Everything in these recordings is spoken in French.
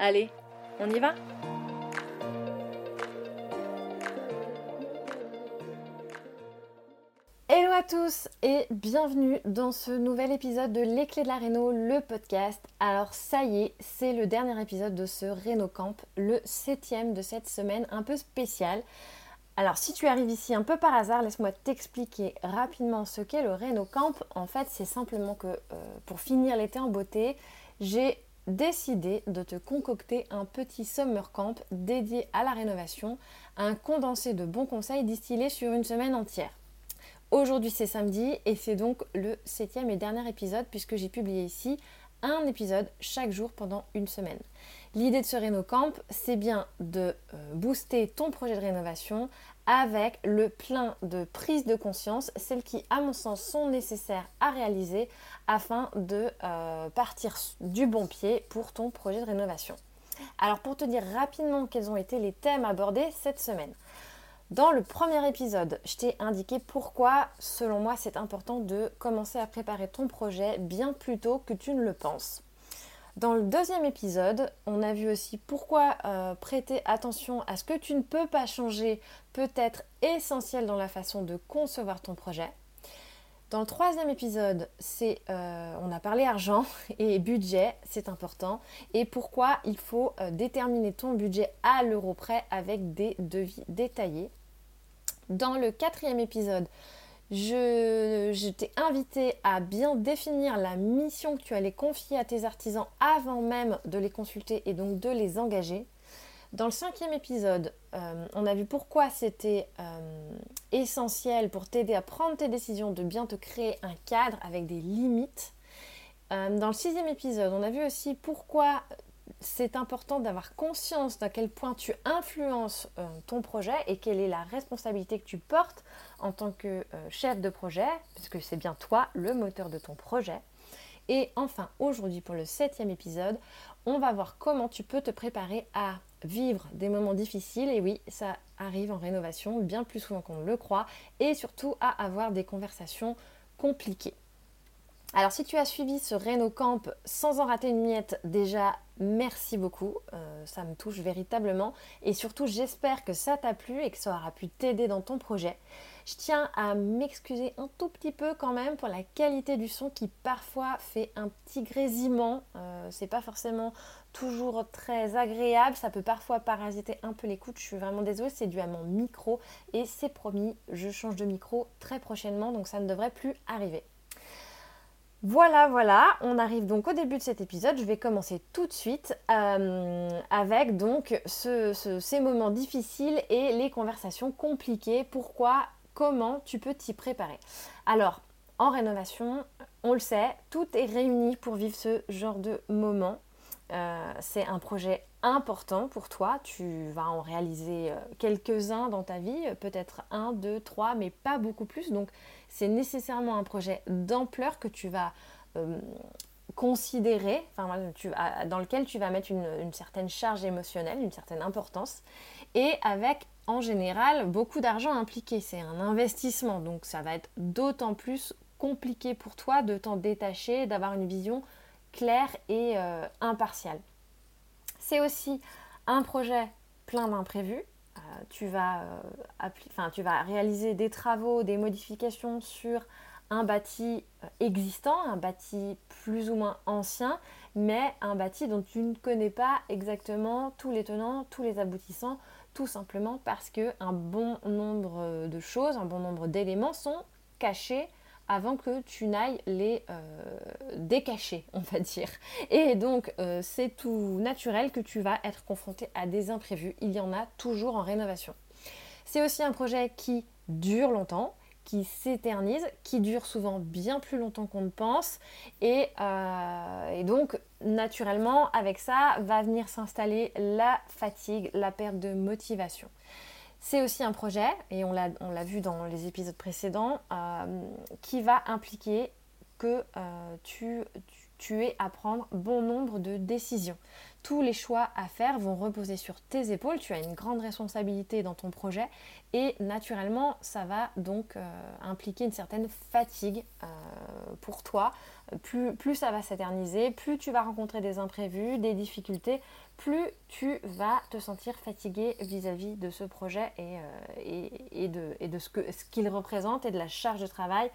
Allez, on y va Hello à tous et bienvenue dans ce nouvel épisode de Les Clés de la Réno, le podcast. Alors ça y est, c'est le dernier épisode de ce Réno Camp, le septième de cette semaine un peu spéciale. Alors si tu arrives ici un peu par hasard, laisse-moi t'expliquer rapidement ce qu'est le Réno Camp. En fait, c'est simplement que euh, pour finir l'été en beauté, j'ai décidé de te concocter un petit summer camp dédié à la rénovation, un condensé de bons conseils distillés sur une semaine entière. Aujourd'hui c'est samedi et c'est donc le septième et dernier épisode puisque j'ai publié ici un épisode chaque jour pendant une semaine. L'idée de ce Réno Camp, c'est bien de euh, booster ton projet de rénovation avec le plein de prises de conscience, celles qui, à mon sens, sont nécessaires à réaliser afin de euh, partir du bon pied pour ton projet de rénovation. Alors pour te dire rapidement quels ont été les thèmes abordés cette semaine. Dans le premier épisode, je t'ai indiqué pourquoi, selon moi, c'est important de commencer à préparer ton projet bien plus tôt que tu ne le penses. Dans le deuxième épisode, on a vu aussi pourquoi euh, prêter attention à ce que tu ne peux pas changer peut être essentiel dans la façon de concevoir ton projet. Dans le troisième épisode, c'est, euh, on a parlé argent et budget, c'est important, et pourquoi il faut euh, déterminer ton budget à l'euro près avec des devis détaillés. Dans le quatrième épisode, je, t'ai invité à bien définir la mission que tu allais confier à tes artisans avant même de les consulter et donc de les engager. Dans le cinquième épisode, euh, on a vu pourquoi c'était euh, essentiel pour t'aider à prendre tes décisions de bien te créer un cadre avec des limites. Euh, dans le sixième épisode, on a vu aussi pourquoi c'est important d'avoir conscience d'à quel point tu influences euh, ton projet et quelle est la responsabilité que tu portes en tant que euh, chef de projet, puisque c'est bien toi le moteur de ton projet. Et enfin, aujourd'hui pour le septième épisode, on va voir comment tu peux te préparer à vivre des moments difficiles. Et oui, ça arrive en rénovation bien plus souvent qu'on le croit. Et surtout à avoir des conversations compliquées. Alors si tu as suivi ce Reno Camp sans en rater une miette, déjà merci beaucoup, euh, ça me touche véritablement. Et surtout j'espère que ça t'a plu et que ça aura pu t'aider dans ton projet. Je tiens à m'excuser un tout petit peu quand même pour la qualité du son qui parfois fait un petit grésillement, euh, c'est pas forcément toujours très agréable, ça peut parfois parasiter un peu l'écoute, je suis vraiment désolée, c'est dû à mon micro. Et c'est promis, je change de micro très prochainement donc ça ne devrait plus arriver. Voilà, voilà, on arrive donc au début de cet épisode. Je vais commencer tout de suite euh, avec donc ces moments difficiles et les conversations compliquées. Pourquoi, comment tu peux t'y préparer? Alors, en rénovation, on le sait, tout est réuni pour vivre ce genre de moment. Euh, c'est un projet important pour toi. Tu vas en réaliser euh, quelques-uns dans ta vie, peut-être un, deux, trois, mais pas beaucoup plus. Donc c'est nécessairement un projet d'ampleur que tu vas euh, considérer, dans lequel tu vas mettre une, certaine charge émotionnelle, une certaine importance, et avec en général beaucoup d'argent impliqué. C'est un investissement, donc ça va être d'autant plus compliqué pour toi de t'en détacher, d'avoir une vision claire et euh, impartiale. C'est aussi un projet plein d'imprévus. Euh, tu, vas, euh, tu vas réaliser des travaux, des modifications sur un bâti existant, un bâti plus ou moins ancien, mais un bâti dont tu ne connais pas exactement tous les tenants, tous les aboutissants, tout simplement parce que un bon nombre de choses, un bon nombre d'éléments sont cachés avant que tu n'ailles les euh, décacher, on va dire. Et donc, euh, c'est tout naturel que tu vas être confronté à des imprévus. Il y en a toujours en rénovation. C'est aussi un projet qui dure longtemps, qui s'éternise, qui dure souvent bien plus longtemps qu'on ne pense. Et, euh, et, donc, naturellement, avec ça, va venir s'installer la fatigue, la perte de motivation. C'est aussi un projet, et on l'a vu dans les épisodes précédents, euh, qui va impliquer que euh, tu, tu, aies à prendre bon nombre de décisions. Tous les choix à faire vont reposer sur tes épaules, tu as une grande responsabilité dans ton projet et naturellement ça va donc euh, impliquer une certaine fatigue pour toi. Plus, ça va s'éterniser, plus tu vas rencontrer des imprévus, des difficultés, plus tu vas te sentir fatigué vis-à-vis de ce projet et, euh, de, ce qu'il représente et de la charge de travail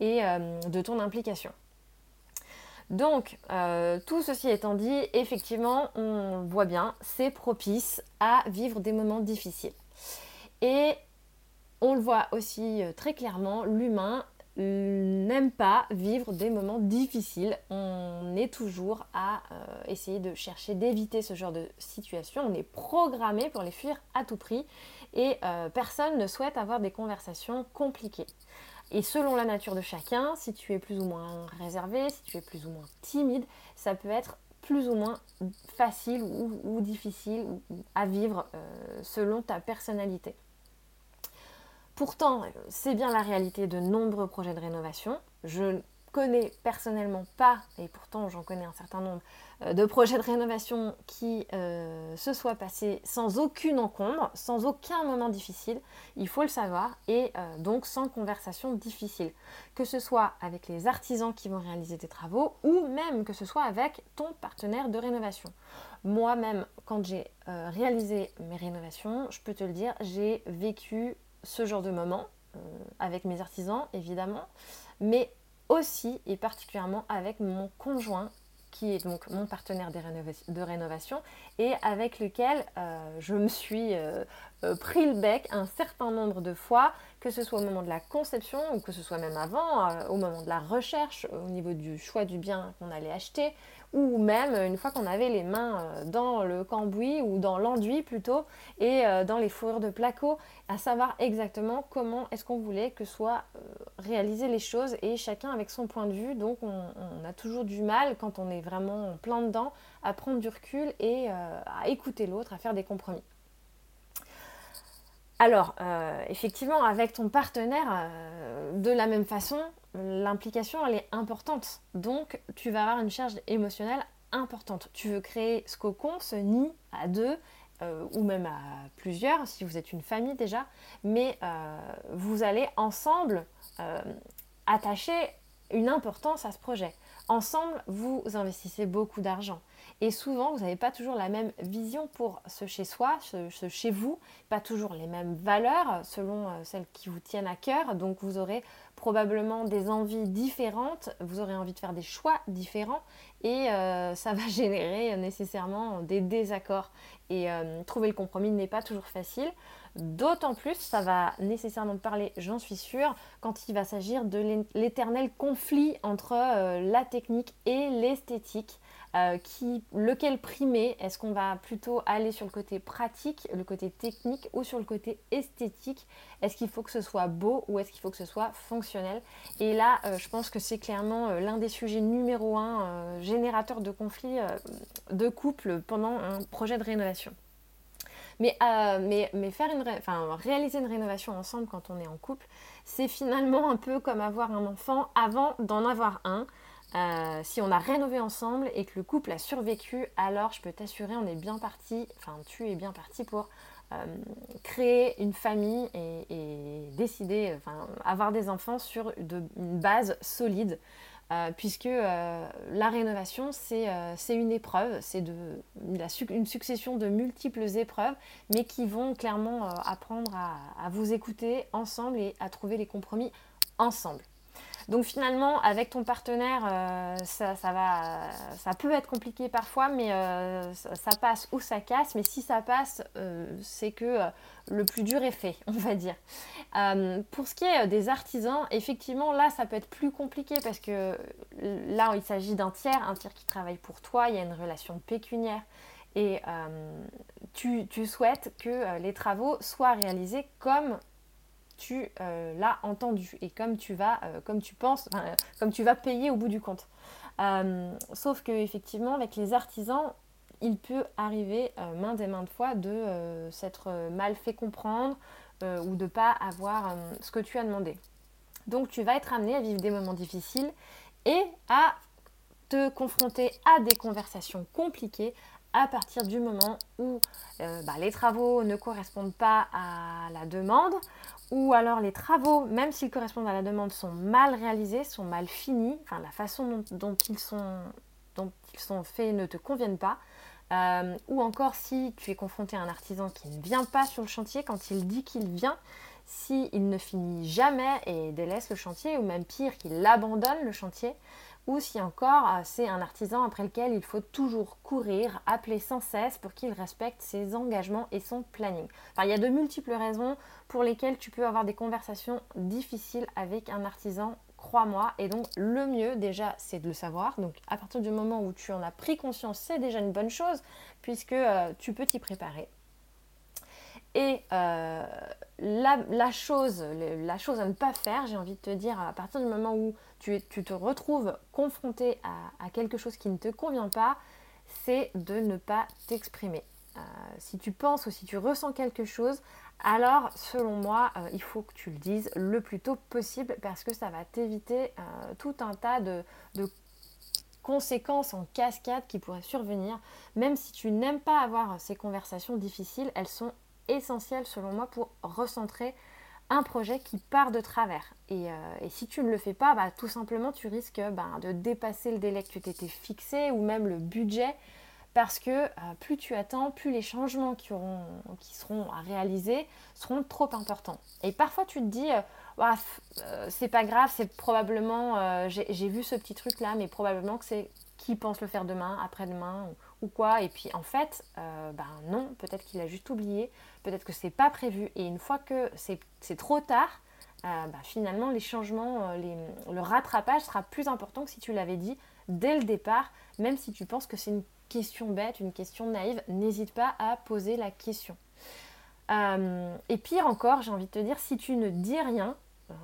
et euh, de ton implication. Donc, euh, tout ceci étant dit, effectivement, on voit bien, c'est propice à vivre des moments difficiles. Et on le voit aussi très clairement, l'humain n'aime pas vivre des moments difficiles. On est toujours à euh, essayer de chercher d'éviter ce genre de situation. On est programmé pour les fuir à tout prix et euh, personne ne souhaite avoir des conversations compliquées. Et selon la nature de chacun, si tu es plus ou moins réservé, si tu es plus ou moins timide, ça peut être plus ou moins facile ou, difficile à vivre euh, selon ta personnalité. Pourtant, c'est bien la réalité de nombreux projets de rénovation. Je connais personnellement pas, et pourtant j'en connais un certain nombre, euh, de projets de rénovation qui euh, se soient passés sans aucune encombre, sans aucun moment difficile, il faut le savoir, et euh, donc sans conversation difficile. Que ce soit avec les artisans qui vont réaliser tes travaux, ou même que ce soit avec ton partenaire de rénovation. Moi-même, quand j'ai réalisé mes rénovations, je peux te le dire, j'ai vécu ce genre de moment avec mes artisans évidemment, mais aussi et particulièrement avec mon conjoint qui est donc mon partenaire de rénovation et avec lequel euh, je me suis euh, pris le bec un certain nombre de fois, que ce soit au moment de la conception ou que ce soit même avant, au moment de la recherche, au niveau du choix du bien qu'on allait acheter, ou même une fois qu'on avait les mains euh, dans le cambouis ou dans l'enduit plutôt et euh, dans les fourrures de placo, à savoir exactement comment est-ce qu'on voulait que soient euh, réalisées les choses et chacun avec son point de vue. Donc on, a toujours du mal quand on est vraiment plein dedans à prendre du recul et à écouter l'autre, à faire des compromis. Alors, effectivement, avec ton partenaire, de la même façon, l'implication, elle est importante. Donc, tu vas avoir une charge émotionnelle importante. Tu veux créer ce cocon, ce nid à deux, euh, ou même à plusieurs, si vous êtes une famille déjà, mais euh, vous allez ensemble euh, attacher une importance à ce projet. Ensemble, vous investissez beaucoup d'argent. Et souvent, vous n'avez pas toujours la même vision pour ce chez soi, ce, chez vous, pas toujours les mêmes valeurs selon euh, celles qui vous tiennent à cœur. Donc vous aurez probablement des envies différentes, vous aurez envie de faire des choix différents et euh, ça va générer nécessairement des désaccords. Et euh, trouver le compromis n'est pas toujours facile. D'autant plus, ça va nécessairement parler, j'en suis sûre, quand il va s'agir de l'éternel conflit entre la technique et l'esthétique. Euh, lequel primer Est-ce qu'on va plutôt aller sur le côté pratique, le côté technique ou sur le côté esthétique Est-ce qu'il faut que ce soit beau ou est-ce qu'il faut que ce soit fonctionnel Et là, euh, je pense que c'est clairement euh, l'un des sujets numéro un générateur de conflits de couple pendant un projet de rénovation. Mais, faire une enfin, réaliser une rénovation ensemble quand on est en couple, c'est finalement un peu comme avoir un enfant avant d'en avoir un. Euh, si on a rénové ensemble et que le couple a survécu, alors je peux t'assurer, on est bien parti, enfin tu es bien parti pour euh, créer une famille et, décider, enfin avoir des enfants sur une base solide. Euh, puisque la rénovation, c'est une épreuve, c'est une succession de multiples épreuves, mais qui vont clairement apprendre à vous écouter ensemble et à trouver les compromis ensemble. Donc finalement, avec ton partenaire, euh, ça, va, ça peut être compliqué parfois, mais euh, ça, passe ou ça casse. Mais si ça passe, c'est que le plus dur est fait, on va dire. pour ce qui est des artisans, effectivement, là, ça peut être plus compliqué parce que là, il s'agit d'un tiers, un tiers qui travaille pour toi, il y a une relation pécuniaire et tu, souhaites que les travaux soient réalisés comme tu euh, l'as entendu et comme tu vas, euh, comme tu penses, euh, comme tu vas payer au bout du compte. sauf que effectivement, avec les artisans, il peut arriver maintes et maintes fois de s'être mal fait comprendre ou de pas avoir ce que tu as demandé. Donc tu vas être amené à vivre des moments difficiles et à te confronter à des conversations compliquées à partir du moment où bah, les travaux ne correspondent pas à la demande ou alors les travaux, même s'ils correspondent à la demande, sont mal réalisés, sont mal finis, enfin la façon dont, ils, sont, faits ne te conviennent pas, euh, ou encore si tu es confronté à un artisan qui ne vient pas sur le chantier, quand il dit qu'il vient, s'il ne finit jamais et délaisse le chantier, ou même pire, qu'il abandonne le chantier, ou si encore euh, c'est un artisan après lequel il faut toujours courir, appeler sans cesse pour qu'il respecte ses engagements et son planning. Il y a de multiples raisons pour lesquelles tu peux avoir des conversations difficiles avec un artisan, crois-moi. Et donc le mieux déjà, c'est de le savoir. Donc à partir du moment où tu en as pris conscience, c'est déjà une bonne chose puisque euh, tu peux t'y préparer. Et euh, la, chose, la chose à ne pas faire, j'ai envie de te dire, à partir du moment où tu, te retrouves confronté à, quelque chose qui ne te convient pas, c'est de ne pas t'exprimer. Euh, si tu penses ou si tu ressens quelque chose, alors selon moi, euh, il faut que tu le dises le plus tôt possible parce que ça va t'éviter tout un tas de, de conséquences en cascade qui pourraient survenir. Même si tu n'aimes pas avoir ces conversations difficiles, elles sont essentiel selon moi pour recentrer un projet qui part de travers. Et, euh, si tu ne le fais pas, bah, tout simplement tu risques bah, de dépasser le délai que tu t'étais fixé ou même le budget parce que euh, plus tu attends, plus les changements qui, seront à réaliser seront trop importants. Et parfois tu te dis, euh, c'est pas grave, c'est probablement, j'ai vu ce petit truc là, mais probablement que c'est qui pense le faire demain, après-demain quoi. Et puis en fait, ben non, peut-être qu'il a juste oublié, peut-être que c'est pas prévu. Et une fois que c'est trop tard, euh, bah, finalement les changements, euh, le rattrapage sera plus important que si tu l'avais dit dès le départ, même si tu penses que c'est une question bête, une question naïve, n'hésite pas à poser la question. Euh, et pire encore, j'ai envie de te dire, si tu ne dis rien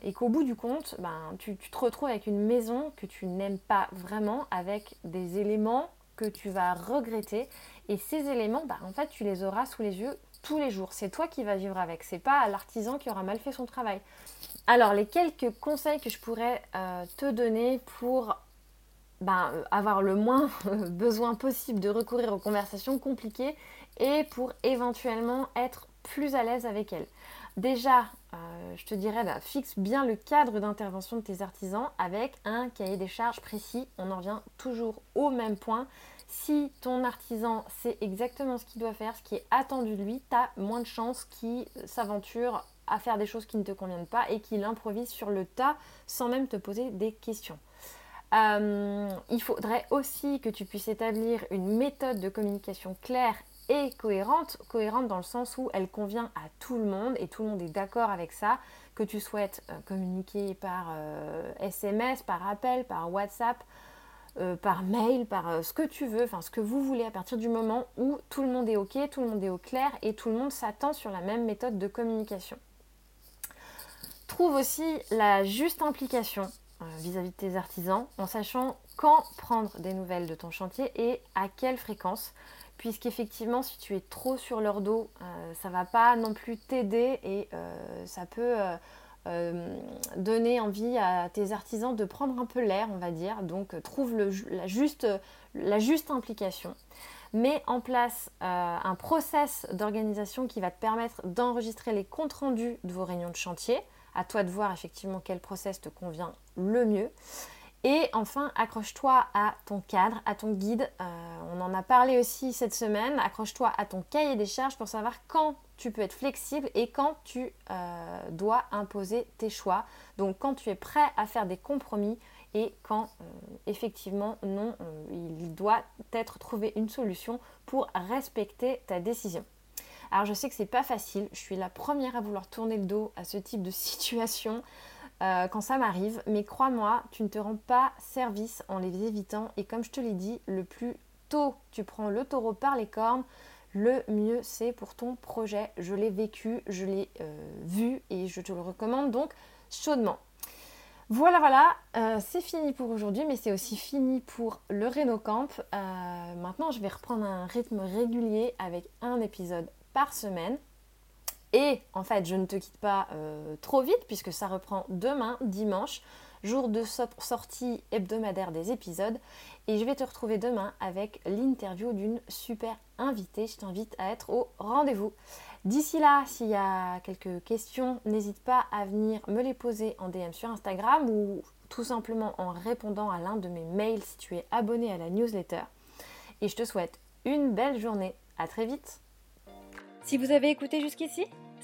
et qu'au bout du compte, ben, tu, te retrouves avec une maison que tu n'aimes pas vraiment, avec des éléments que tu vas regretter. Et ces éléments, ben, en fait, tu les auras sous les yeux tous les jours. C'est toi qui vas vivre avec, c'est pas l'artisan qui aura mal fait son travail. Alors, les quelques conseils que je pourrais euh, te donner pour ben, euh, avoir le moins besoin possible de recourir aux conversations compliquées et pour éventuellement être plus à l'aise avec elles. Déjà, je te dirais, bah, fixe bien le cadre d'intervention de tes artisans avec un cahier des charges précis. On en revient toujours au même point. Si ton artisan sait exactement ce qu'il doit faire, ce qui est attendu de lui, tu as moins de chances qu'il s'aventure à faire des choses qui ne te conviennent pas et qu'il improvise sur le tas sans même te poser des questions. Euh, il faudrait aussi que tu puisses établir une méthode de communication claire et cohérente, cohérente dans le sens où elle convient à tout le monde et tout le monde est d'accord avec ça, que tu souhaites euh, communiquer par SMS, euh, par appel, par WhatsApp, euh, par mail, par ce que tu veux, enfin ce que vous voulez à partir du moment où tout le monde est OK, tout le monde est au clair et tout le monde s'attend sur la même méthode de communication. Trouve aussi la juste implication vis-à-vis de tes artisans en sachant quand prendre des nouvelles de ton chantier et à quelle fréquence puisqu'effectivement si tu es trop sur leur dos ça va pas non plus t'aider et ça peut euh, donner envie à tes artisans de prendre un peu l'air, on va dire. Donc euh, trouve la, juste, la juste implication. Mets en place euh, un process d'organisation qui va te permettre d'enregistrer les comptes rendus de vos réunions de chantier. À toi de voir effectivement quel process te convient le mieux. Et enfin, accroche-toi à ton cadre, à ton guide. Euh, on en a parlé aussi cette semaine. Accroche-toi à ton cahier des charges pour savoir quand tu peux être flexible et quand tu euh, dois imposer tes choix. Donc quand tu es prêt à faire des compromis et quand euh, effectivement non, il doit être trouvé une solution pour respecter ta décision. Alors je sais que c'est pas facile, je suis la première à vouloir tourner le dos à ce type de situation. Euh, quand ça m'arrive, mais crois-moi, tu ne te rends pas service en les évitant. Et comme je te l'ai dit, le plus tôt tu prends le taureau par les cornes, le mieux c'est pour ton projet. Je l'ai vécu, je l'ai euh, vu et je te le recommande donc chaudement. Voilà, voilà, euh, c'est fini pour aujourd'hui, mais c'est aussi fini pour le Reno Camp. maintenant, je vais reprendre un rythme régulier avec un épisode par semaine. Et en fait, je ne te quitte pas euh, trop vite puisque ça reprend demain, dimanche, jour de sortie hebdomadaire des épisodes. Et je vais te retrouver demain avec l'interview d'une super invitée. Je t'invite à être au rendez-vous. D'ici là, s'il y a quelques questions, n'hésite pas à venir me les poser en DM sur Instagram ou tout simplement en répondant à l'un de mes mails si tu es abonné à la newsletter. Et je te souhaite une belle journée. À très vite. Si vous avez écouté jusqu'ici,